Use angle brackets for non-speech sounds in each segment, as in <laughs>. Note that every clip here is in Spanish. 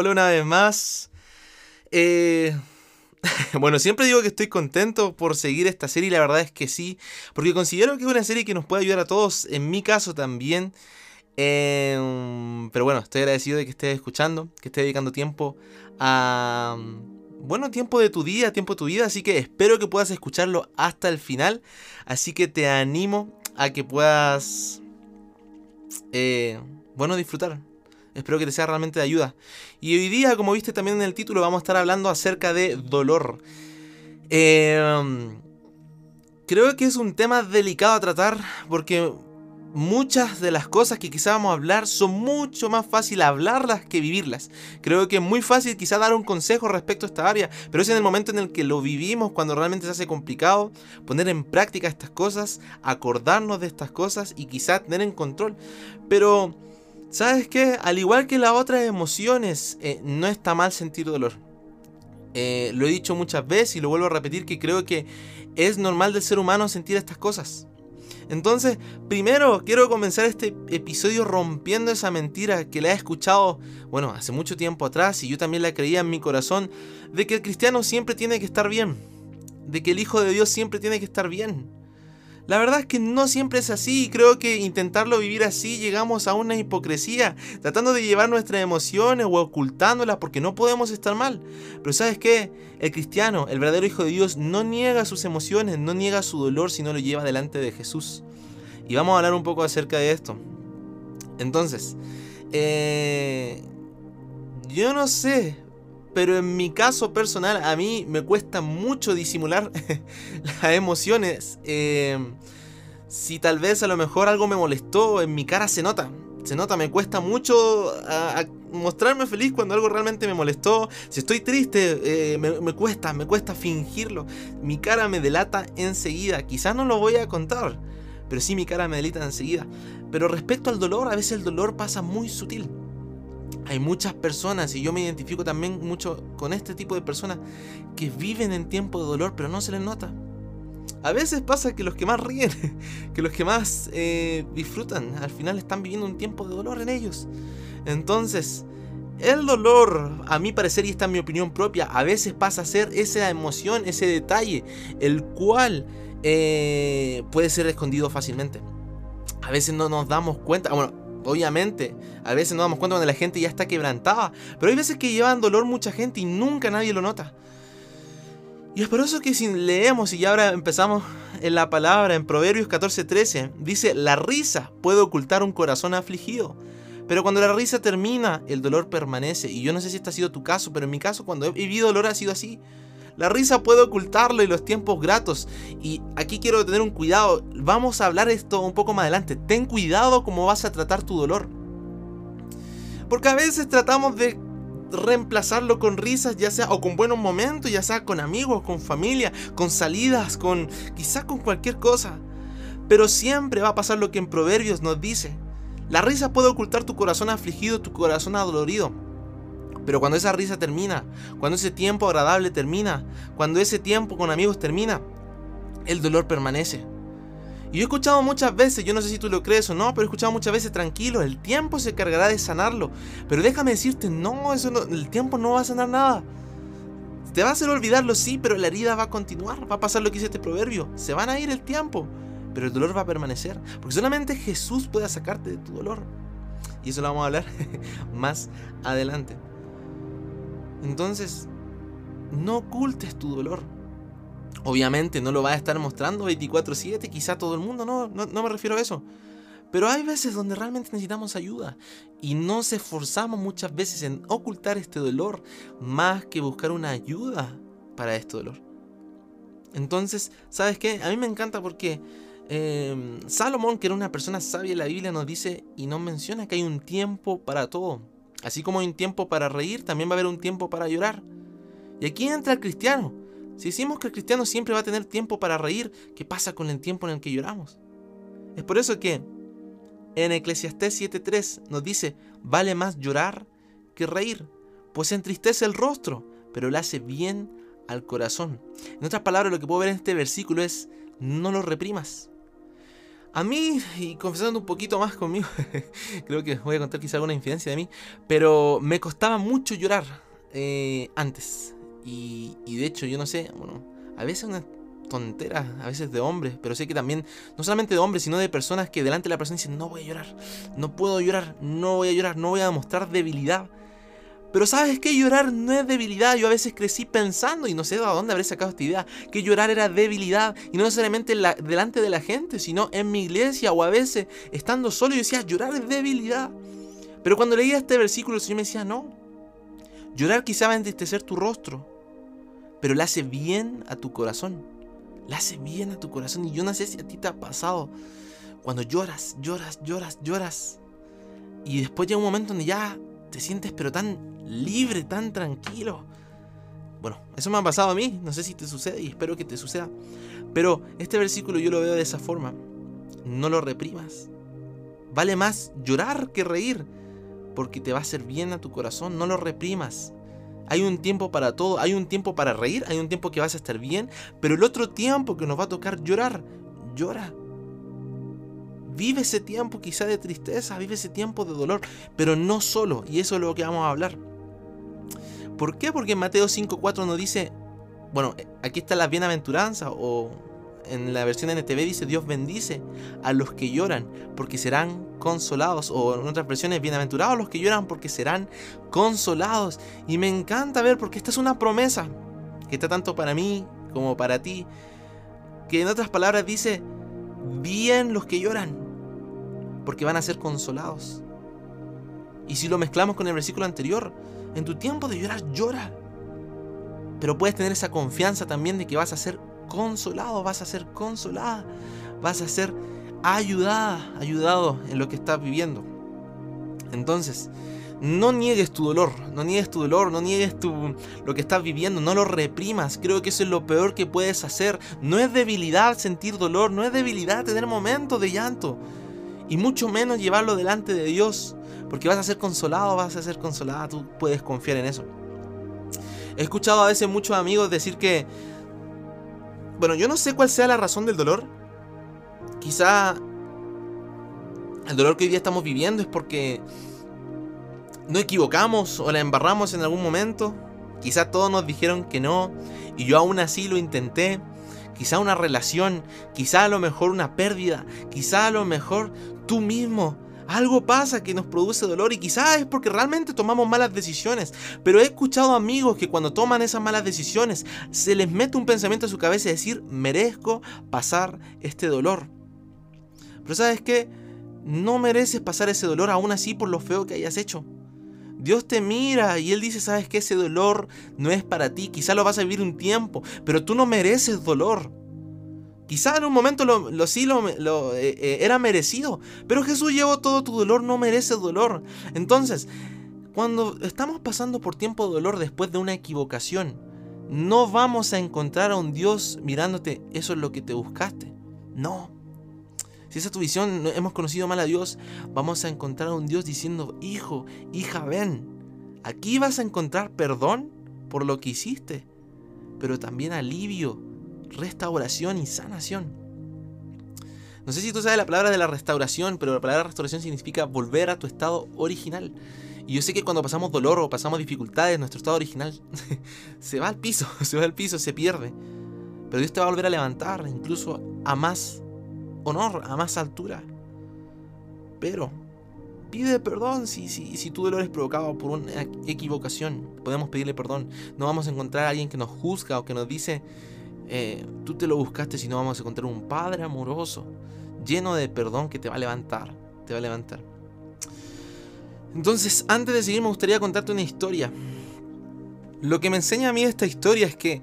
Hola una vez más. Eh, <laughs> bueno, siempre digo que estoy contento por seguir esta serie la verdad es que sí, porque considero que es una serie que nos puede ayudar a todos, en mi caso también. Em, pero bueno, estoy agradecido de que estés escuchando, que estés dedicando tiempo a... Bueno, tiempo de tu día, tiempo de tu vida, así que espero que puedas escucharlo hasta el final. Así que te animo a que puedas... Eh, bueno, disfrutar, Espero que te sea realmente de ayuda. Y hoy día, como viste también en el título, vamos a estar hablando acerca de dolor. Em, creo que es un tema delicado a tratar porque muchas de las cosas que quizá vamos a hablar son mucho más fácil hablarlas que vivirlas. Creo que es muy fácil quizá dar un consejo respecto a esta área, pero es en el momento en el que lo vivimos, cuando realmente se hace complicado, poner en práctica estas cosas, acordarnos de estas cosas y quizá tener en control. Pero ¿Sabes qué? Al igual que las otras emociones, eh, no está mal sentir dolor. Eh, lo he dicho muchas veces y lo vuelvo a repetir que creo que es normal del ser humano sentir estas cosas. Entonces, primero quiero comenzar este episodio rompiendo esa mentira que la he escuchado, bueno, hace mucho tiempo atrás y yo también la creía en mi corazón, de que el cristiano siempre tiene que estar bien, de que el Hijo de Dios siempre tiene que estar bien. La verdad es que no siempre es así y creo que intentarlo vivir así llegamos a una hipocresía, tratando de llevar nuestras emociones o ocultándolas porque no podemos estar mal. Pero sabes qué, el cristiano, el verdadero Hijo de Dios, no niega sus emociones, no niega su dolor, sino lo lleva delante de Jesús. Y vamos a hablar un poco acerca de esto. Entonces, eh, yo no sé, pero en mi caso personal a mí me cuesta mucho disimular <laughs> las emociones. Em, si tal vez a lo mejor algo me molestó, en mi cara se nota. Se nota, me cuesta mucho mostrarme feliz cuando algo realmente me molestó. Si estoy triste, eh, me, me, cuesta, me cuesta fingirlo. Mi cara me delata enseguida. Quizás no lo voy a contar, pero sí mi cara me delata enseguida. Pero respecto al dolor, a veces el dolor pasa muy sutil. Hay muchas personas, y yo me identifico también mucho con este tipo de personas, que viven en tiempo de dolor, pero no se les nota. A veces pasa que los que más ríen, <laughs> que los que más eh, disfrutan, al final están viviendo un tiempo de dolor en ellos. Entonces, el dolor, a mi parecer y esta es mi opinión propia, a veces pasa a ser esa emoción, ese detalle, el cual eh, puede ser escondido fácilmente. A veces no nos damos cuenta, bueno, Obviamente, a veces nos damos cuenta cuando la gente ya está quebrantada, pero hay veces que llevan dolor mucha gente y nunca nadie lo nota. Y es por eso que si leemos y ya ahora empezamos en la palabra en Proverbios 14:13, dice, la risa puede ocultar un corazón afligido, pero cuando la risa termina, el dolor permanece. Y yo no sé si este ha sido tu caso, pero en mi caso cuando he vivido dolor ha sido así. La risa puede ocultarlo y los tiempos gratos. Y aquí quiero tener un cuidado. Vamos a hablar esto un poco más adelante. Ten cuidado cómo vas a tratar tu dolor. Porque a veces tratamos de reemplazarlo con risas, ya sea o con buenos momentos, ya sea con amigos, con familia, con salidas, con quizás con cualquier cosa. Pero siempre va a pasar lo que en Proverbios nos dice. La risa puede ocultar tu corazón afligido, tu corazón adolorido. Pero cuando esa risa termina, cuando ese tiempo agradable termina, cuando ese tiempo con amigos termina, el dolor permanece. Y yo he escuchado muchas veces, yo no sé si tú lo crees o no, pero he escuchado muchas veces, tranquilo, el tiempo se cargará de sanarlo. Pero déjame decirte, no, eso el tiempo no va a sanar nada. Te va a hacer olvidarlo, sí, pero la herida va a continuar. Va a pasar lo que dice este proverbio. Se van a ir el tiempo, pero el dolor va a permanecer. Porque solamente Jesús puede sacarte de tu dolor. Y eso lo vamos a hablar <laughs> más adelante. Entonces, no ocultes tu dolor. Obviamente no lo vas a estar mostrando 24/7, quizá todo el mundo, no, no, me refiero a eso. Pero hay veces donde realmente necesitamos ayuda y nos esforzamos muchas veces en ocultar este dolor más que buscar una ayuda para este dolor. Entonces, ¿sabes qué? A mí me encanta porque eh, Salomón, que era una persona sabia en la Biblia, nos dice y nos menciona que hay un tiempo para todo. Así como hay un tiempo para reír, también va a haber un tiempo para llorar. Y aquí entra el cristiano. Si decimos que el cristiano siempre va a tener tiempo para reír, ¿qué pasa con el tiempo en el que lloramos? Es por eso que en Eclesiastés 7.3 nos dice, vale más llorar que reír, pues entristece el rostro, pero le hace bien al corazón. En otras palabras, lo que puedo ver en este versículo es, no lo reprimas. A mí, y confesando un poquito más conmigo, <laughs> creo que voy a contar quizá alguna infidencia de mí, pero me costaba mucho llorar eh, antes. Y, de hecho, yo no sé, bueno, a veces una tonteras, a veces de hombres, pero sé que también, no solamente de hombres, sino de personas que delante de la persona dicen, no voy a llorar, no puedo llorar, no voy a llorar, no voy a demostrar debilidad. Pero sabes que llorar no es debilidad. Yo a veces crecí pensando, y no sé de dónde habré sacado esta idea, que llorar era debilidad. Y no necesariamente delante de la gente, sino en mi iglesia o a veces estando solo. Yo decía, llorar es debilidad. Pero cuando leía este versículo, el Señor me decía, no. Llorar quizá va a entristecer tu rostro, pero le hace bien a tu corazón. Le hace bien a tu corazón. Y yo no sé si a ti te ha pasado. Cuando lloras, lloras, lloras, lloras. Y después llega un momento donde ya te sientes pero tan libre, tan tranquilo. Bueno, eso me ha pasado a mí. No sé si te sucede y espero que te suceda. Pero este versículo yo lo veo de esa forma. No lo reprimas. Vale más llorar que reír. Porque te va a hacer bien a tu corazón. No lo reprimas. Hay un tiempo para todo, hay un tiempo para reír, hay un tiempo que vas a estar bien, pero el otro tiempo que nos va a tocar llorar, llora. Vive ese tiempo quizá de tristeza, vive ese tiempo de dolor, pero no solo, y eso es lo que vamos a hablar. ¿Por qué? Porque en Mateo 5.4 nos dice, bueno, aquí está la bienaventuranza o en la versión NTV dice Dios bendice a los que lloran porque serán consolados. O en otras versiones, bienaventurados los que lloran porque serán consolados. Y me encanta ver porque esta es una promesa que está tanto para mí como para ti. Que en otras palabras dice, bien los que lloran porque van a ser consolados. Y si lo mezclamos con el versículo anterior, en tu tiempo de llorar, llora. Pero puedes tener esa confianza también de que vas a ser consolado, vas a ser consolada, vas a ser ayudada, ayudado en lo que estás viviendo. Entonces, no niegues tu dolor, no niegues tu dolor, no niegues tu, lo que estás viviendo, no lo reprimas. Creo que eso es lo peor que puedes hacer. No es debilidad sentir dolor, no es debilidad tener momentos de llanto. Y mucho menos llevarlo delante de Dios. Porque vas a ser consolado, vas a ser consolada, tú puedes confiar en eso. He escuchado a veces muchos amigos decir que bueno, yo no sé cuál sea la razón del dolor. Quizá el dolor que hoy día estamos viviendo es porque no equivocamos o la embarramos en algún momento. Quizá todos nos dijeron que no y yo aún así lo intenté. Quizá una relación, quizá a lo mejor una pérdida, quizá a lo mejor tú mismo algo pasa que nos produce dolor y quizás es porque realmente tomamos malas decisiones. Pero he escuchado amigos que cuando toman esas malas decisiones se les mete un pensamiento a su cabeza y decir, merezco pasar este dolor. Pero sabes qué? No mereces pasar ese dolor aún así por lo feo que hayas hecho. Dios te mira y Él dice, sabes que ese dolor no es para ti, quizá lo vas a vivir un tiempo, pero tú no mereces dolor. Quizá en un momento lo, sí lo, eh, eh, era merecido, pero Jesús llevó todo tu dolor, no merece dolor. Entonces, cuando estamos pasando por tiempo de dolor después de una equivocación, no vamos a encontrar a un Dios mirándote, eso es lo que te buscaste. No. Si esa es tu visión, hemos conocido mal a Dios, vamos a encontrar a un Dios diciendo, hijo, hija, ven. Aquí vas a encontrar perdón por lo que hiciste, pero también alivio restauración y sanación. No sé si tú sabes la palabra de la restauración, pero la palabra restauración significa volver a tu estado original. Y yo sé que cuando pasamos dolor o pasamos dificultades, nuestro estado original <laughs> se va al piso, <laughs> se va al piso, se pierde. Pero Dios te va a volver a levantar, incluso a más honor, a más altura. Pero pide perdón si, si, si tu dolor es provocado por una equivocación. Podemos pedirle perdón. No vamos a encontrar a alguien que nos juzga o que nos dice eh, tú te lo buscaste, si no vamos a encontrar un Padre amoroso, lleno de perdón que te va a levantar, te va a levantar. Entonces, antes de seguir, me gustaría contarte una historia. Lo que me enseña a mí esta historia es que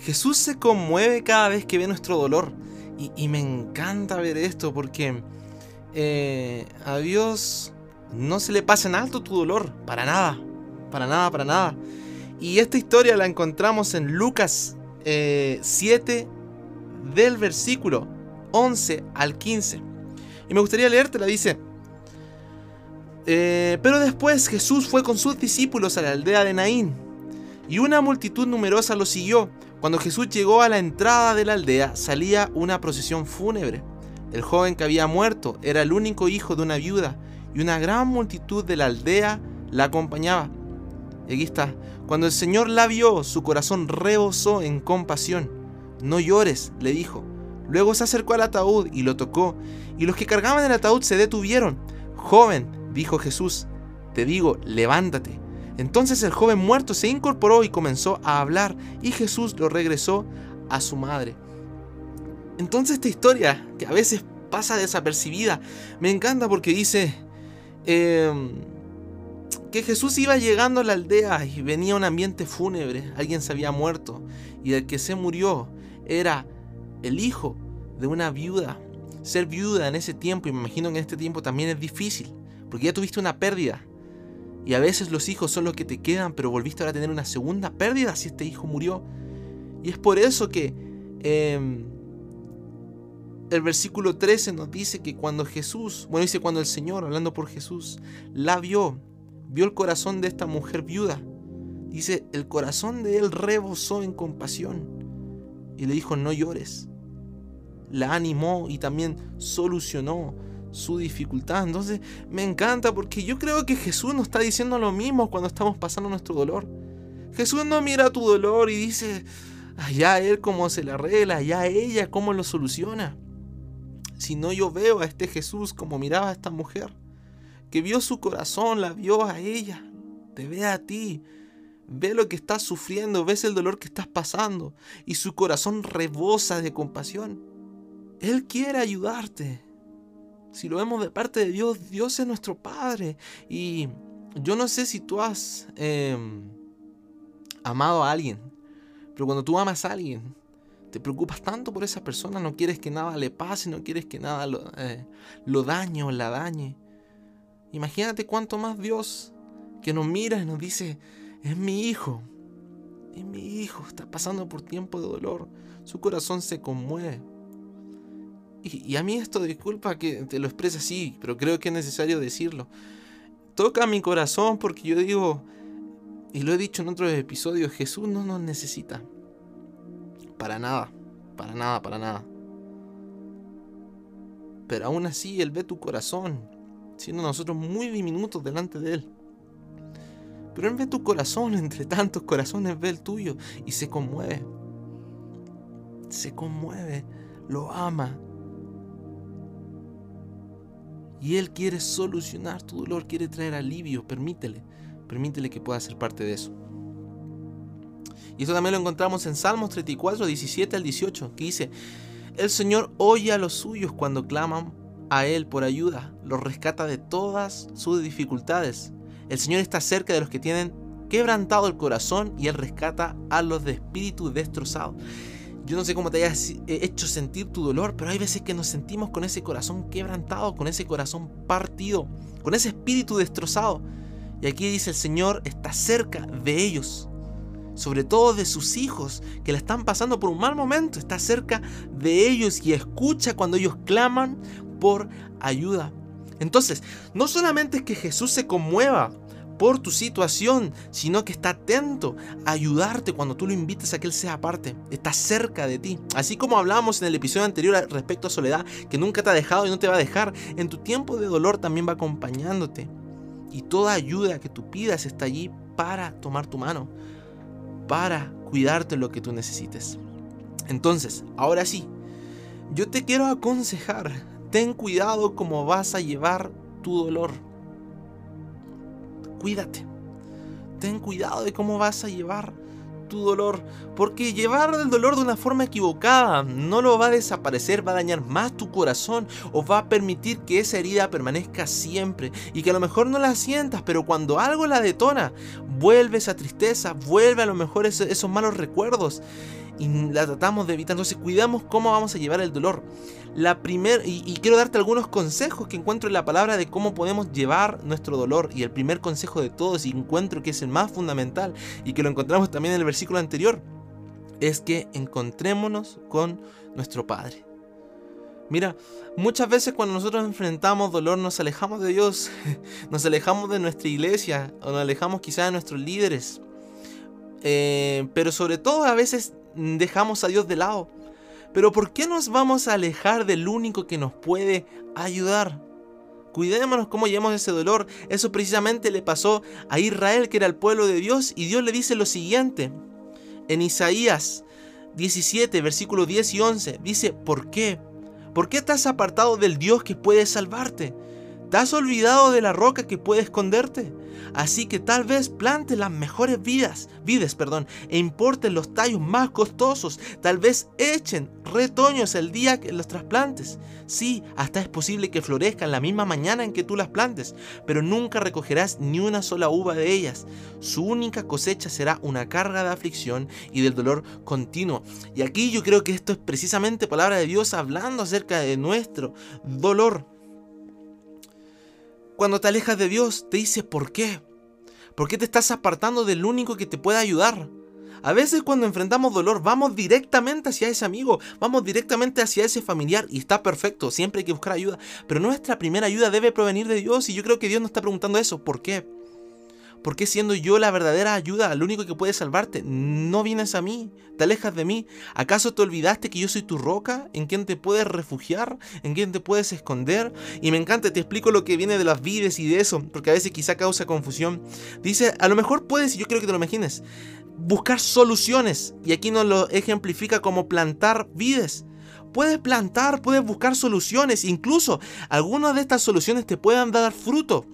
Jesús se conmueve cada vez que ve nuestro dolor. Y, me encanta ver esto porque eh, a Dios no se le pasa en alto tu dolor, para nada, para nada, para nada. Y esta historia la encontramos en Lucas 7 eh, del versículo 11 al 15. Y me gustaría leerte, la dice, eh, pero después Jesús fue con sus discípulos a la aldea de Naín, y una multitud numerosa lo siguió. Cuando Jesús llegó a la entrada de la aldea, salía una procesión fúnebre. El joven que había muerto era el único hijo de una viuda y una gran multitud de la aldea la acompañaba. Y aquí está, cuando el Señor la vio, su corazón rebosó en compasión. No llores, le dijo. Luego se acercó al ataúd y lo tocó, y los que cargaban el ataúd se detuvieron. Joven, dijo Jesús, te digo, levántate. Entonces el joven muerto se incorporó y comenzó a hablar, y Jesús lo regresó a su madre. Entonces esta historia, que a veces pasa desapercibida, me encanta porque dice em, que Jesús iba llegando a la aldea y venía un ambiente fúnebre, alguien se había muerto, y el que se murió era el hijo de una viuda. Ser viuda en ese tiempo, y me imagino que en este tiempo también es difícil, porque ya tuviste una pérdida. Y a veces los hijos son los que te quedan, pero volviste ahora a tener una segunda pérdida si este hijo murió. Y es por eso que em, el versículo 13 nos dice que cuando Jesús, bueno, dice cuando el Señor, hablando por Jesús, la vio, vio el corazón de esta mujer viuda. Dice, el corazón de él rebosó en compasión y le dijo, no llores. La animó y también solucionó su dificultad. Entonces me encanta porque yo creo que Jesús nos está diciendo lo mismo cuando estamos pasando nuestro dolor. Jesús no mira tu dolor y dice, allá él cómo se la arregla, allá ella cómo lo soluciona. Sino yo veo a este Jesús como miraba a esta mujer, que vio su corazón, la vio a ella, te ve a ti, ve lo que estás sufriendo, ves el dolor que estás pasando y su corazón rebosa de compasión. Él quiere ayudarte. Si lo vemos de parte de Dios, Dios es nuestro Padre. Y yo no sé si tú has em, amado a alguien, pero cuando tú amas a alguien, te preocupas tanto por esa persona, no quieres que nada le pase, no quieres que nada lo, eh, lo dañe o la dañe. Imagínate cuánto más Dios que nos mira y nos dice, es mi hijo, es mi hijo, está pasando por tiempo de dolor, su corazón se conmueve. Y, a mí esto, disculpa que te lo exprese así, pero creo que es necesario decirlo. Toca mi corazón porque yo digo, y lo he dicho en otros episodios, Jesús no nos necesita. Para nada, para nada, para nada. Pero aún así Él ve tu corazón, siendo nosotros muy diminutos delante de Él. Pero Él ve tu corazón, <laughs> entre tantos corazones ve el tuyo y se conmueve. Se conmueve, lo ama. Y Él quiere solucionar tu dolor, quiere traer alivio, permítele, permítele que pueda ser parte de eso. Y eso también lo encontramos en Salmos 34, 17 al 18, que dice, el Señor oye a los suyos cuando claman a Él por ayuda, los rescata de todas sus dificultades. El Señor está cerca de los que tienen quebrantado el corazón y Él rescata a los de espíritu destrozado. Yo no sé cómo te hayas eh, hecho sentir tu dolor, pero hay veces que nos sentimos con ese corazón quebrantado, con ese corazón partido, con ese espíritu destrozado. Y aquí dice el Señor está cerca de ellos sobre todo de sus hijos que la están pasando por un mal momento, está cerca de ellos y escucha cuando ellos claman por ayuda. Entonces, no solamente es que Jesús se conmueva por tu situación, sino que está atento a ayudarte cuando tú lo invites a que Él sea parte. Está cerca de ti. Así como hablábamos en el episodio anterior respecto a soledad, que nunca te ha dejado y no te va a dejar, en tu tiempo de dolor también va acompañándote. Y toda ayuda que tú pidas está allí para tomar tu mano, para cuidarte lo que tú necesites. Entonces, ahora sí, yo te quiero aconsejar, ten cuidado cómo vas a llevar tu dolor. Cuídate. Ten cuidado de cómo vas a llevar tu dolor, porque llevar el dolor de una forma equivocada no lo va a desaparecer, va a dañar más tu corazón o va a permitir que esa herida permanezca siempre y que a lo mejor no la sientas, pero cuando algo la detona, vuelve esa tristeza, vuelve a lo mejor esos, malos recuerdos y la tratamos de evitar. Entonces cuidamos cómo vamos a llevar el dolor. La primer, y, quiero darte algunos consejos que encuentro en la palabra de cómo podemos llevar nuestro dolor. Y el primer consejo de todos, y encuentro que es el más fundamental, y que lo encontramos también en el versículo anterior, es que encontrémonos con nuestro Padre. Mira, muchas veces cuando nosotros enfrentamos dolor nos alejamos de Dios, <laughs> nos alejamos de nuestra iglesia, o nos alejamos quizás de nuestros líderes. Eh, pero sobre todo a veces dejamos a Dios de lado. Pero ¿por qué nos vamos a alejar del único que nos puede ayudar? Cuidémonos cómo llevamos ese dolor. Eso precisamente le pasó a Israel, que era el pueblo de Dios, y Dios le dice lo siguiente. En Isaías 17, versículos 10 y 11, dice, ¿por qué? ¿Por qué estás apartado del Dios que puede salvarte? ¿Te has olvidado de la roca que puede esconderte? Así que tal vez plante las mejores vidas, vides, perdón, e importen los tallos más costosos. Tal vez echen retoños el día que los trasplantes. Sí, hasta es posible que florezcan la misma mañana en que tú las plantes, pero nunca recogerás ni una sola uva de ellas. Su única cosecha será una carga de aflicción y del dolor continuo. Y aquí yo creo que esto es precisamente palabra de Dios hablando acerca de nuestro dolor. Cuando te alejas de Dios, te dice por qué. ¿Por qué te estás apartando del único que te puede ayudar? A veces cuando enfrentamos dolor vamos directamente hacia ese amigo, vamos directamente hacia ese familiar y está perfecto, siempre hay que buscar ayuda, pero nuestra primera ayuda debe provenir de Dios y yo creo que Dios nos está preguntando eso, ¿por qué? ¿Por qué siendo yo la verdadera ayuda, el único que puede salvarte, no vienes a mí? ¿Te alejas de mí? ¿Acaso te olvidaste que yo soy tu roca? ¿En quien te puedes refugiar? ¿En quien te puedes esconder? Y me encanta, te explico lo que viene de las vides y de eso, porque a veces quizá causa confusión. Dice, a lo mejor puedes, y yo quiero que te lo imagines, buscar soluciones. Y aquí nos lo ejemplifica como plantar vides. Puedes plantar, puedes buscar soluciones, incluso algunas de estas soluciones te puedan dar fruto.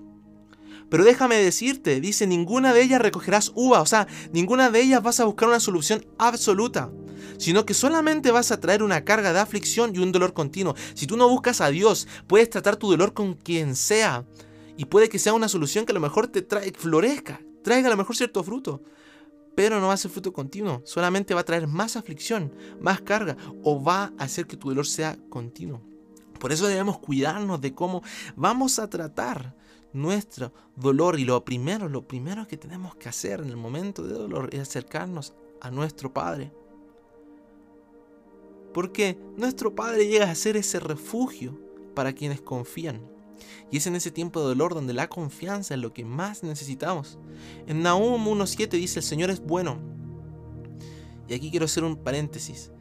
Pero déjame decirte, dice, ninguna de ellas recogerás uva, o sea, ninguna de ellas vas a buscar una solución absoluta, sino que solamente vas a traer una carga de aflicción y un dolor continuo. Si tú no buscas a Dios, puedes tratar tu dolor con quien sea, y puede que sea una solución que a lo mejor te trae, florezca, traiga a lo mejor cierto fruto, pero no va a ser fruto continuo, solamente va a traer más aflicción, más carga, o va a hacer que tu dolor sea continuo. Por eso debemos cuidarnos de cómo vamos a tratar nuestro dolor y lo primero, lo primero que tenemos que hacer en el momento de dolor es acercarnos a nuestro Padre. Porque nuestro Padre llega a ser ese refugio para quienes confían. Y es en ese tiempo de dolor donde la confianza es lo que más necesitamos. En Nahum 1.7 dice, el Señor es bueno. Y aquí quiero hacer un paréntesis.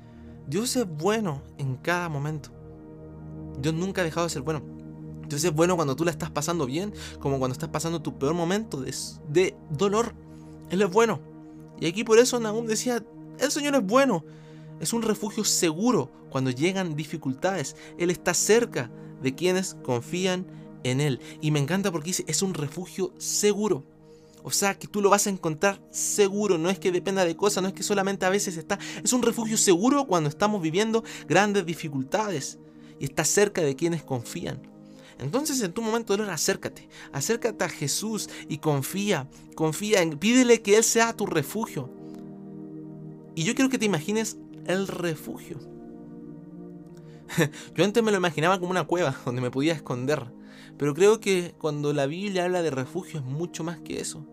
Dios es bueno en cada momento. Dios nunca ha dejado de ser bueno. Entonces es bueno cuando tú la estás pasando bien, como cuando estás pasando tu peor momento de, dolor. Él es bueno. Y aquí por eso Nahum decía, el Señor es bueno. Es un refugio seguro cuando llegan dificultades. Él está cerca de quienes confían en Él. Y me encanta porque dice, es un refugio seguro. O sea, que tú lo vas a encontrar seguro, no es que dependa de cosas, no es que solamente a veces está. Es un refugio seguro cuando estamos viviendo grandes dificultades. Y está cerca de quienes confían. Entonces en tu momento de dolor acércate, acércate a Jesús y confía, confía, en, pídele que Él sea tu refugio. Y yo quiero que te imagines el refugio. <laughs> Yo antes me lo imaginaba como una cueva <laughs> donde me podía esconder, pero creo que cuando la Biblia habla de refugio es mucho más que eso.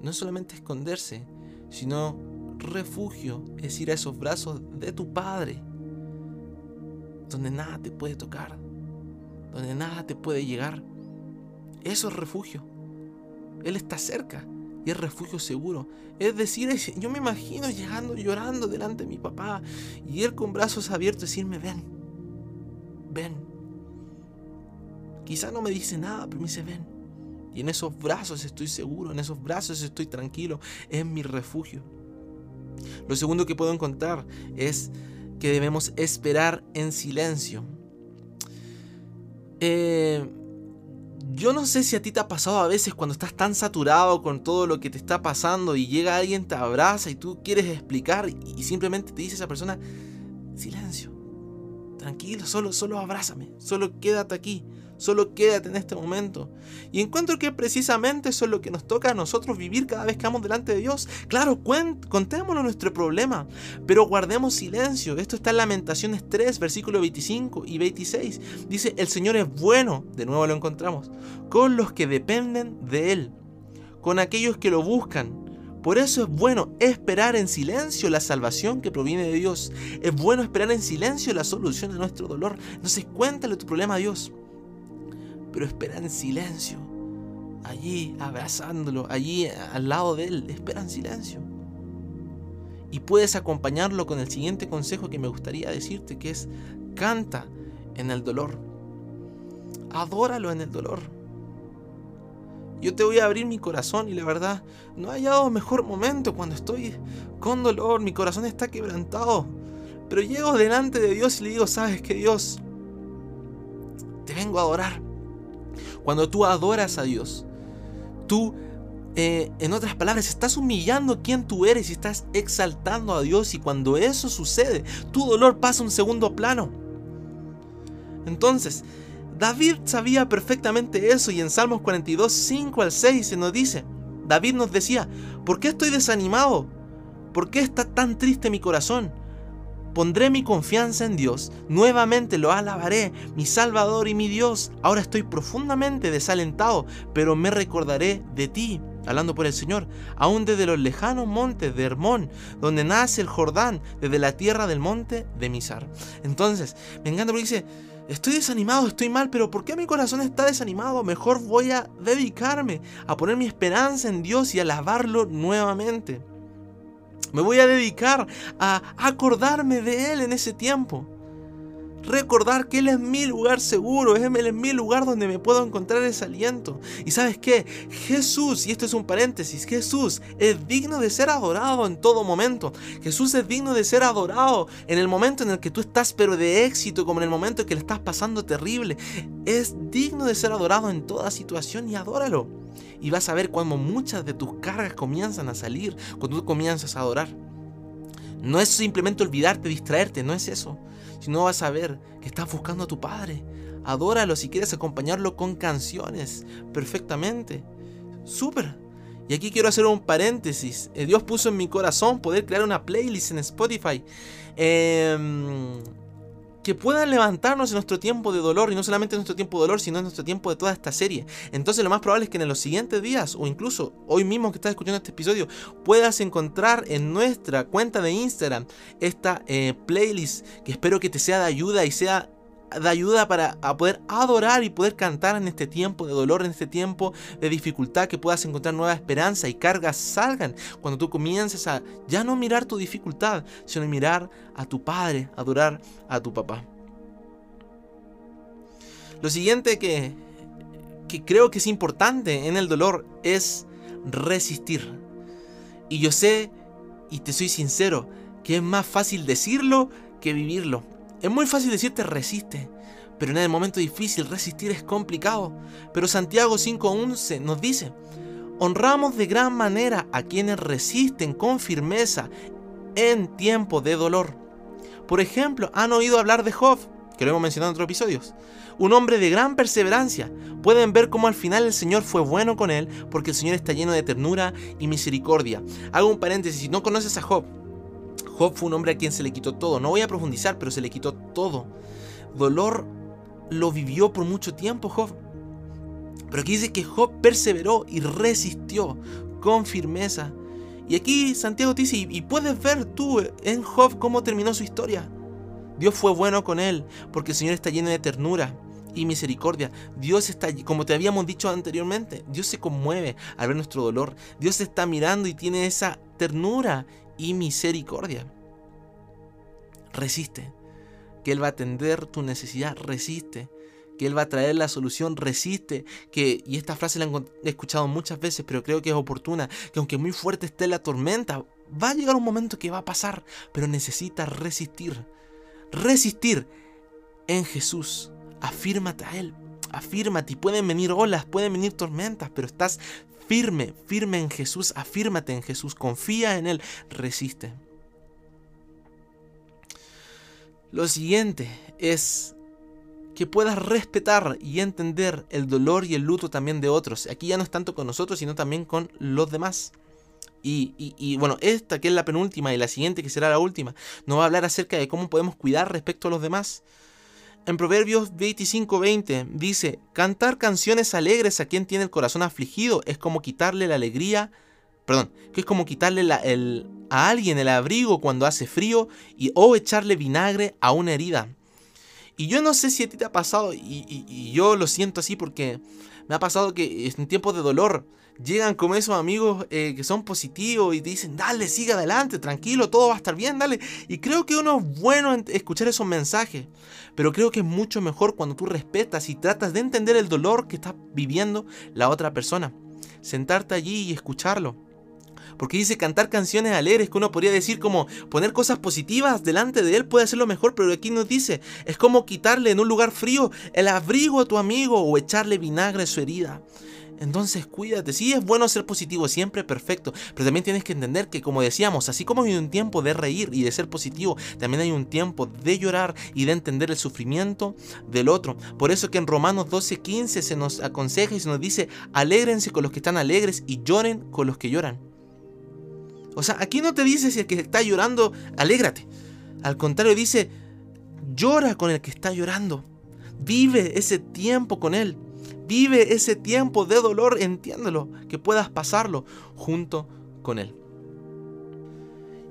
No solamente esconderse, sino refugio es ir a esos brazos de tu Padre, donde nada te puede tocar, donde nada te puede llegar. Eso es refugio. Él está cerca y es refugio seguro. Es decir, yo me imagino llegando llorando delante de mi papá y él con brazos abiertos decirme, ven, ven. Quizá no me dice nada, pero me dice, ven. Y en esos brazos estoy seguro, en esos brazos estoy tranquilo, es mi refugio. Lo segundo que puedo encontrar es que debemos esperar en silencio. Eh, yo no sé si a ti te ha pasado a veces cuando estás tan saturado con todo lo que te está pasando y llega alguien, te abraza y tú quieres explicar y simplemente te dice esa persona, silencio, tranquilo, solo, solo abrázame, solo quédate aquí. Solo quédate en este momento. Y encuentro que precisamente eso es lo que nos toca a nosotros vivir cada vez que vamos delante de Dios. Claro, contémonos nuestro problema, pero guardemos silencio. Esto está en Lamentaciones 3, versículo 25 y 26. Dice, el Señor es bueno, de nuevo lo encontramos, con los que dependen de Él, con aquellos que lo buscan. Por eso es bueno esperar en silencio la salvación que proviene de Dios. Es bueno esperar en silencio la solución de nuestro dolor. Entonces cuéntale tu problema a Dios pero espera en silencio. Allí, abrazándolo, allí al lado de él, espera en silencio. Y puedes acompañarlo con el siguiente consejo que me gustaría decirte, que es canta en el dolor. Adóralo en el dolor. Yo te voy a abrir mi corazón y la verdad, no he hallado mejor momento cuando estoy con dolor, mi corazón está quebrantado. Pero llego delante de Dios y le digo, sabes que Dios, te vengo a adorar. Cuando tú adoras a Dios, tú, eh, en otras palabras, estás humillando quién tú eres y estás exaltando a Dios. Y cuando eso sucede, tu dolor pasa a un segundo plano. Entonces, David sabía perfectamente eso y en Salmos 42, 5 al 6 se nos dice, David nos decía, ¿por qué estoy desanimado? ¿Por qué está tan triste mi corazón? Pondré mi confianza en Dios, nuevamente lo alabaré, mi Salvador y mi Dios. Ahora estoy profundamente desalentado, pero me recordaré de ti, hablando por el Señor, aún desde los lejanos montes de Hermón, donde nace el Jordán, desde la tierra del monte de Misar. Entonces, me encanta porque dice, Estoy desanimado, estoy mal, pero ¿por qué mi corazón está desanimado? Mejor voy a dedicarme a poner mi esperanza en Dios y alabarlo nuevamente. Me voy a dedicar a acordarme de Él en ese tiempo recordar que Él es mi lugar seguro, Él es mi lugar donde me puedo encontrar ese aliento. Y sabes qué, Jesús, y esto es un paréntesis, Jesús es digno de ser adorado en todo momento. Jesús es digno de ser adorado en el momento en el que tú estás pero de éxito, como en el momento en que le estás pasando terrible. Es digno de ser adorado en toda situación y adóralo. Y vas a ver cuando muchas de tus cargas comienzan a salir, cuando tú comienzas a adorar. No es simplemente olvidarte, distraerte, no es eso. Si no vas a ver que estás buscando a tu Padre. Adóralo si quieres acompañarlo con canciones. Perfectamente. Súper. Y aquí quiero hacer un paréntesis. Eh, Dios puso en mi corazón poder crear una playlist en Spotify. Eh, que puedan levantarnos en nuestro tiempo de dolor, y no solamente en nuestro tiempo de dolor, sino en nuestro tiempo de toda esta serie. Entonces lo más probable es que en los siguientes días, o incluso hoy mismo que estás escuchando este episodio, puedas encontrar en nuestra cuenta de Instagram esta eh, playlist que espero que te sea de ayuda y sea de ayuda para poder adorar y poder cantar en este tiempo de dolor, en este tiempo de dificultad, que puedas encontrar nueva esperanza y cargas salgan cuando tú comiences a ya no mirar tu dificultad, sino mirar a tu Padre, adorar a tu papá. Lo siguiente que, que creo que es importante en el dolor es resistir. Y yo sé, y te soy sincero, que es más fácil decirlo que vivirlo. Es muy fácil decirte resiste, pero en el momento difícil resistir es complicado. Pero Santiago 5.11 nos dice, honramos de gran manera a quienes resisten con firmeza en tiempo de dolor. Por ejemplo, han oído hablar de Job, que lo hemos mencionado en otros episodios. Un hombre de gran perseverancia. Pueden ver cómo al final el Señor fue bueno con él, porque el Señor está lleno de ternura y misericordia. Hago un paréntesis, si no conoces a Job, Job fue un hombre a quien se le quitó todo. No voy a profundizar, pero se le quitó todo. Dolor lo vivió por mucho tiempo Job. Pero aquí dice que Job perseveró y resistió con firmeza. Y aquí Santiago te dice, y puedes ver tú en Job cómo terminó su historia. Dios fue bueno con él, porque el Señor está lleno de ternura y misericordia. Dios está, como te habíamos dicho anteriormente, Dios se conmueve al ver nuestro dolor. Dios está mirando y tiene esa ternura y misericordia. Resiste, que Él va a atender tu necesidad, resiste, que Él va a traer la solución, resiste, que, y esta frase la he escuchado muchas veces, pero creo que es oportuna, que aunque muy fuerte esté la tormenta, va a llegar un momento que va a pasar, pero necesita resistir, resistir en Jesús, afírmate a Él, afírmate, y pueden venir olas, pueden venir tormentas, pero estás firme, firme en Jesús, afírmate en Jesús, confía en Él, resiste. Lo siguiente es que puedas respetar y entender el dolor y el luto también de otros. Aquí ya no es tanto con nosotros, sino también con los demás. Y, y, bueno, esta que es la penúltima y la siguiente que será la última, nos va a hablar acerca de cómo podemos cuidar respecto a los demás. En Proverbios 25:20 dice, cantar canciones alegres a quien tiene el corazón afligido es como quitarle la alegría, perdón, que es como quitarle a alguien el abrigo cuando hace frío y o echarle vinagre a una herida. Y yo no sé si a ti te ha pasado, y, y yo lo siento así porque me ha pasado que en tiempos de dolor llegan como esos amigos eh, que son positivos y te dicen, dale, sigue adelante, tranquilo, todo va a estar bien, dale. Y creo que uno es bueno en escuchar esos mensajes, pero creo que es mucho mejor cuando tú respetas y tratas de entender el dolor que está viviendo la otra persona. Sentarte allí y escucharlo. Porque dice cantar canciones alegres que uno podría decir como poner cosas positivas delante de él puede hacerlo mejor, pero aquí nos dice, es como quitarle en un lugar frío el abrigo a tu amigo o echarle vinagre a su herida. Entonces cuídate, sí es bueno ser positivo, siempre perfecto, pero también tienes que entender que como decíamos, así como hay un tiempo de reír y de ser positivo, también hay un tiempo de llorar y de entender el sufrimiento del otro. Por eso que en Romanos 12:15 se nos aconseja y se nos dice, alégrense con los que están alegres y lloren con los que lloran. O sea, aquí no te dice si el que está llorando, alégrate. Al contrario, dice, llora con el que está llorando. Vive ese tiempo con él. Vive ese tiempo de dolor, entiéndelo, que puedas pasarlo junto con Él.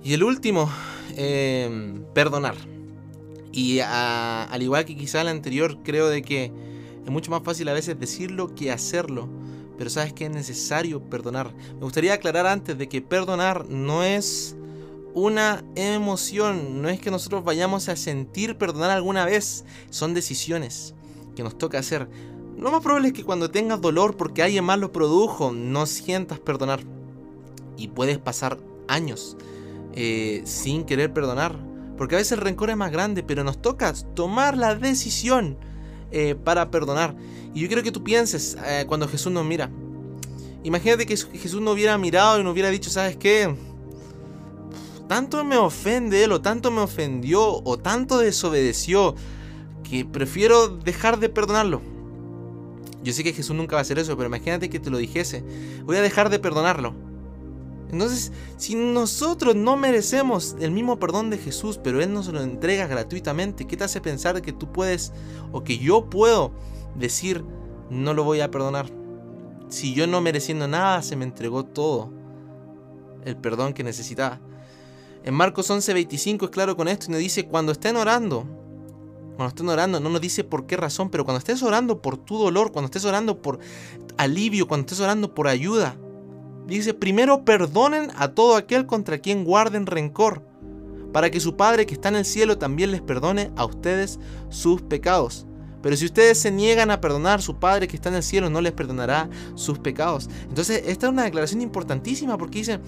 Y el último, em, perdonar. Y al igual que quizá el anterior, creo de que es mucho más fácil a veces decirlo que hacerlo. Pero sabes que es necesario perdonar. Me gustaría aclarar antes de que perdonar no es una emoción, no es que nosotros vayamos a sentir perdonar alguna vez, son decisiones que nos toca hacer. Lo más probable es que cuando tengas dolor porque alguien más lo produjo, no sientas perdonar. Y puedes pasar años eh, sin querer perdonar. Porque a veces el rencor es más grande, pero nos toca tomar la decisión eh, para perdonar. Y yo quiero que tú pienses eh, cuando Jesús nos mira. Imagínate que Jesús no hubiera mirado y no hubiera dicho, ¿sabes qué? Tanto me ofende él, o tanto me ofendió, o tanto desobedeció, que prefiero dejar de perdonarlo. Yo sé que Jesús nunca va a hacer eso, pero imagínate que te lo dijese. Voy a dejar de perdonarlo. Entonces, si nosotros no merecemos el mismo perdón de Jesús, pero Él nos lo entrega gratuitamente, ¿qué te hace pensar que tú puedes o que yo puedo decir no lo voy a perdonar? Si yo no mereciendo nada, se me entregó todo el perdón que necesitaba. En Marcos 11:25 es claro con esto y nos dice, cuando estén orando, cuando estén orando, no nos dice por qué razón, pero cuando estés orando por tu dolor, cuando estés orando por alivio, cuando estés orando por ayuda, dice, primero perdonen a todo aquel contra quien guarden rencor, para que su Padre que está en el cielo también les perdone a ustedes sus pecados. Pero si ustedes se niegan a perdonar, su Padre que está en el cielo no les perdonará sus pecados. Entonces, esta es una declaración importantísima porque dice,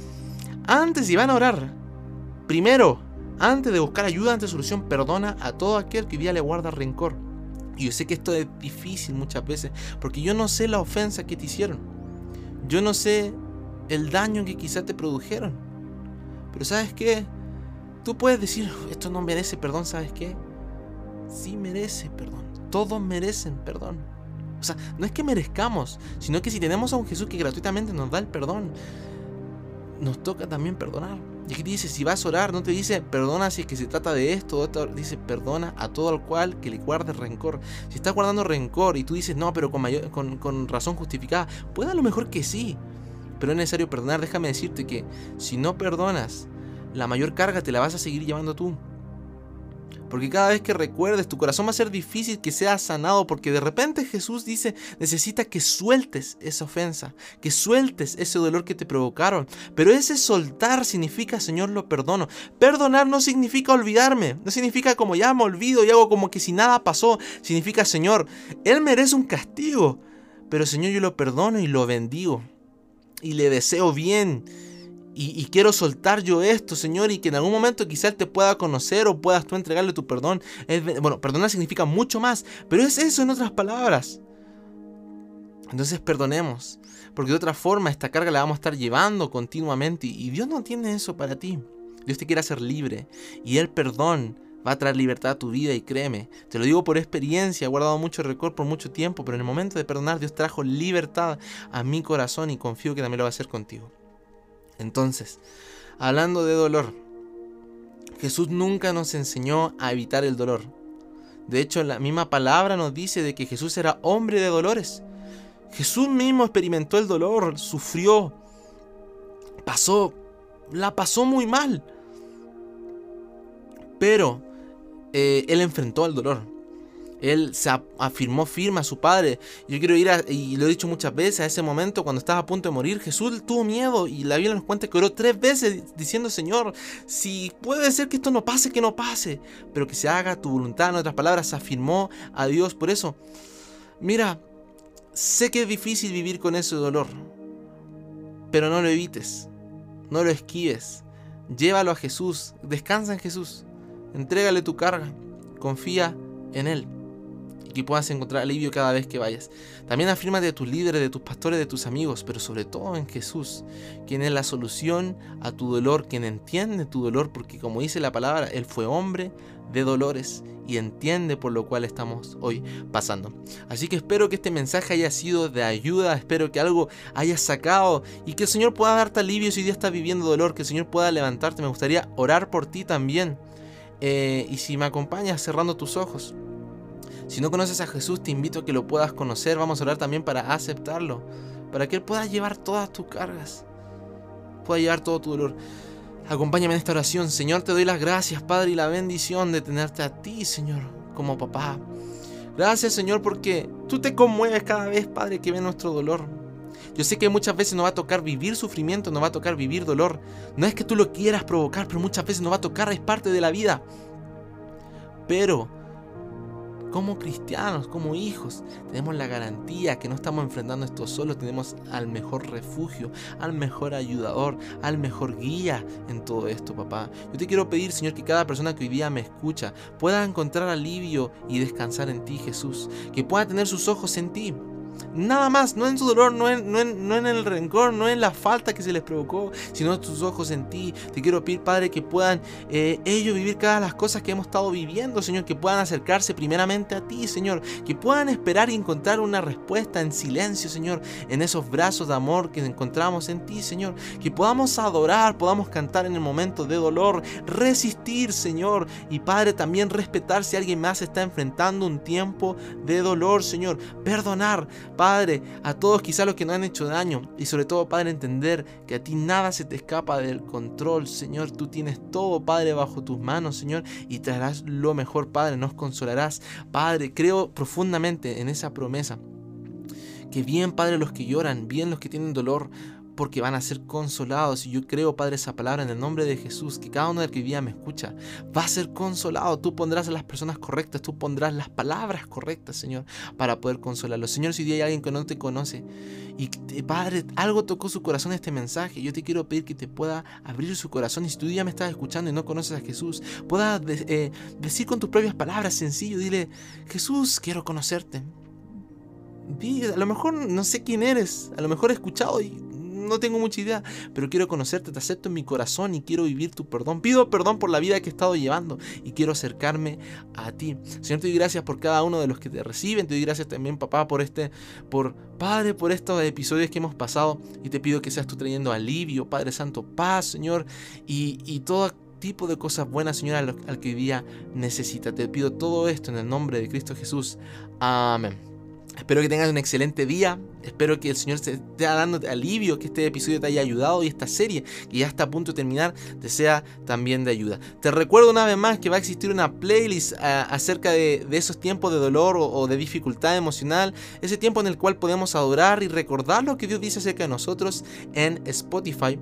antes si van a orar, primero antes de buscar ayuda ante solución, perdona a todo aquel que hoy día le guarda rencor. Y yo sé que esto es difícil muchas veces, porque yo no sé la ofensa que te hicieron. Yo no sé el daño que quizás te produjeron. Pero ¿sabes qué? Tú puedes decir, esto no merece perdón, ¿sabes qué? Sí merece perdón. Todos merecen perdón. O sea, no es que merezcamos, sino que si tenemos a un Jesús que gratuitamente nos da el perdón, nos toca también perdonar. Y aquí dice, si vas a orar, no te dice perdona si es que se trata de esto, dice perdona a todo el cual que le guarde rencor. Si estás guardando rencor y tú dices, no, pero con, mayor, con razón justificada, puede a lo mejor que sí, pero es necesario perdonar. Déjame decirte que si no perdonas, la mayor carga te la vas a seguir llevando tú. Porque cada vez que recuerdes, tu corazón va a ser difícil que sea sanado. Porque de repente Jesús dice, necesita que sueltes esa ofensa, que sueltes ese dolor que te provocaron. Pero ese soltar significa, Señor, lo perdono. Perdonar no significa olvidarme. No significa como ya me olvido y hago como que si nada pasó. Significa, Señor, Él merece un castigo. Pero Señor, yo lo perdono y lo bendigo. Y le deseo bien y, quiero soltar yo esto, Señor, y que en algún momento quizá Él te pueda conocer o puedas tú entregarle tu perdón. bueno, perdonar significa mucho más, pero es eso en otras palabras. Entonces perdonemos, porque de otra forma esta carga la vamos a estar llevando continuamente y Dios no tiene eso para ti. Dios te quiere hacer libre y el perdón va a traer libertad a tu vida y créeme, te lo digo por experiencia, he guardado mucho récord por mucho tiempo, pero en el momento de perdonar Dios trajo libertad a mi corazón y confío que también lo va a hacer contigo. Entonces, hablando de dolor, Jesús nunca nos enseñó a evitar el dolor. De hecho, la misma palabra nos dice de que Jesús era hombre de dolores. Jesús mismo experimentó el dolor, sufrió, pasó, la pasó muy mal. Pero eh, él enfrentó el dolor. Él se afirmó firme a su padre. Yo quiero ir, a, y lo he dicho muchas veces, a ese momento cuando estaba a punto de morir, Jesús tuvo miedo y la Biblia nos cuenta que oró tres veces diciendo, Señor, si puede ser que esto no pase, que no pase, pero que se haga tu voluntad. En otras palabras, se afirmó a Dios. Por eso, mira, sé que es difícil vivir con ese dolor, pero no lo evites, no lo esquives. Llévalo a Jesús, descansa en Jesús, entrégale tu carga, confía en Él que puedas encontrar alivio cada vez que vayas. También afírmate de tus líderes, de tus pastores, de tus amigos, pero sobre todo en Jesús, quien es la solución a tu dolor, quien entiende tu dolor, porque como dice la palabra, Él fue hombre de dolores y entiende por lo cual estamos hoy pasando. Así que espero que este mensaje haya sido de ayuda, espero que algo hayas sacado y que el Señor pueda darte alivio si hoy día estás viviendo dolor, que el Señor pueda levantarte. Me gustaría orar por ti también. Eh, y si me acompañas cerrando tus ojos. Si no conoces a Jesús, te invito a que lo puedas conocer. Vamos a orar también para aceptarlo. Para que Él pueda llevar todas tus cargas. Pueda llevar todo tu dolor. Acompáñame en esta oración. Señor, te doy las gracias, Padre, y la bendición de tenerte a ti, Señor, como papá. Gracias, Señor, porque tú te conmueves cada vez, Padre, que ve nuestro dolor. Yo sé que muchas veces nos va a tocar vivir sufrimiento, nos va a tocar vivir dolor. No es que tú lo quieras provocar, pero muchas veces nos va a tocar, es parte de la vida. Pero como cristianos, como hijos, tenemos la garantía que no estamos enfrentando esto solo, tenemos al mejor refugio, al mejor ayudador, al mejor guía en todo esto, papá. Yo te quiero pedir, Señor, que cada persona que hoy día me escucha pueda encontrar alivio y descansar en ti, Jesús, que pueda tener sus ojos en ti Nada más, no en su dolor, no en, no, en, el rencor, no en la falta que se les provocó, sino tus ojos en ti. Te quiero pedir, Padre, que puedan eh, ellos vivir cada las cosas que hemos estado viviendo, Señor, que puedan acercarse primeramente a ti, Señor, que puedan esperar y encontrar una respuesta en silencio, Señor, en esos brazos de amor que encontramos en ti, Señor, que podamos adorar, podamos cantar en el momento de dolor, resistir, Señor, y Padre, también respetar si alguien más está enfrentando un tiempo de dolor, Señor, perdonar, Padre, a todos quizás los que no han hecho daño y sobre todo, Padre, entender que a ti nada se te escapa del control, Señor. Tú tienes todo, Padre, bajo tus manos, Señor, y traerás lo mejor, Padre, nos consolarás. Padre, creo profundamente en esa promesa. Que bien, Padre, los que lloran, bien los que tienen dolor, porque van a ser consolados. Y yo creo, Padre, esa palabra en el nombre de Jesús, que cada uno del que vivía me escucha, va a ser consolado. Tú pondrás a las personas correctas, tú pondrás las palabras correctas, Señor, para poder consolarlos. Señor, si hoy hay alguien que no te conoce y, Padre, algo tocó su corazón este mensaje, yo te quiero pedir que te pueda abrir su corazón. Y si tú ya me estás escuchando y no conoces a Jesús, puedas eh, decir con tus propias palabras, sencillo, dile, Jesús, quiero conocerte. a lo mejor no sé quién eres, a lo mejor he escuchado y no tengo mucha idea, pero quiero conocerte, te acepto en mi corazón y quiero vivir tu perdón. Pido perdón por la vida que he estado llevando y quiero acercarme a ti. Señor, te doy gracias por cada uno de los que te reciben, te doy gracias también, papá, por este, por Padre, por estos episodios que hemos pasado y te pido que seas tú trayendo alivio, Padre Santo, paz, Señor, y, y todo tipo de cosas buenas, Señor, al que hoy día necesita. Te pido todo esto en el nombre de Cristo Jesús. Amén. Espero que tengas un excelente día. Espero que el Señor te esté dando alivio, que este episodio te haya ayudado y esta serie, que ya está a punto de terminar, te sea también de ayuda. Te recuerdo una vez más que va a existir una playlist ah, acerca de, esos tiempos de dolor o, o, de dificultad emocional, ese tiempo en el cual podemos adorar y recordar lo que Dios dice acerca de nosotros en Spotify.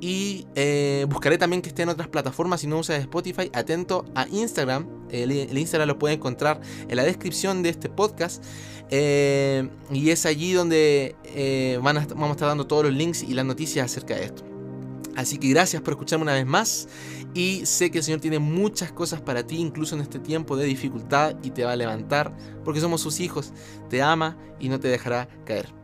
Y eh, buscaré también que esté en otras plataformas si no usas Spotify. Atento a Instagram. El, Instagram lo pueden encontrar en la descripción de este podcast. Eh, y es allí donde eh, vamos a estar dando todos los links y las noticias acerca de esto. Así que gracias por escucharme una vez más. Y sé que el Señor tiene muchas cosas para ti, incluso en este tiempo de dificultad, y te va a levantar, porque somos sus hijos. Te ama y no te dejará caer.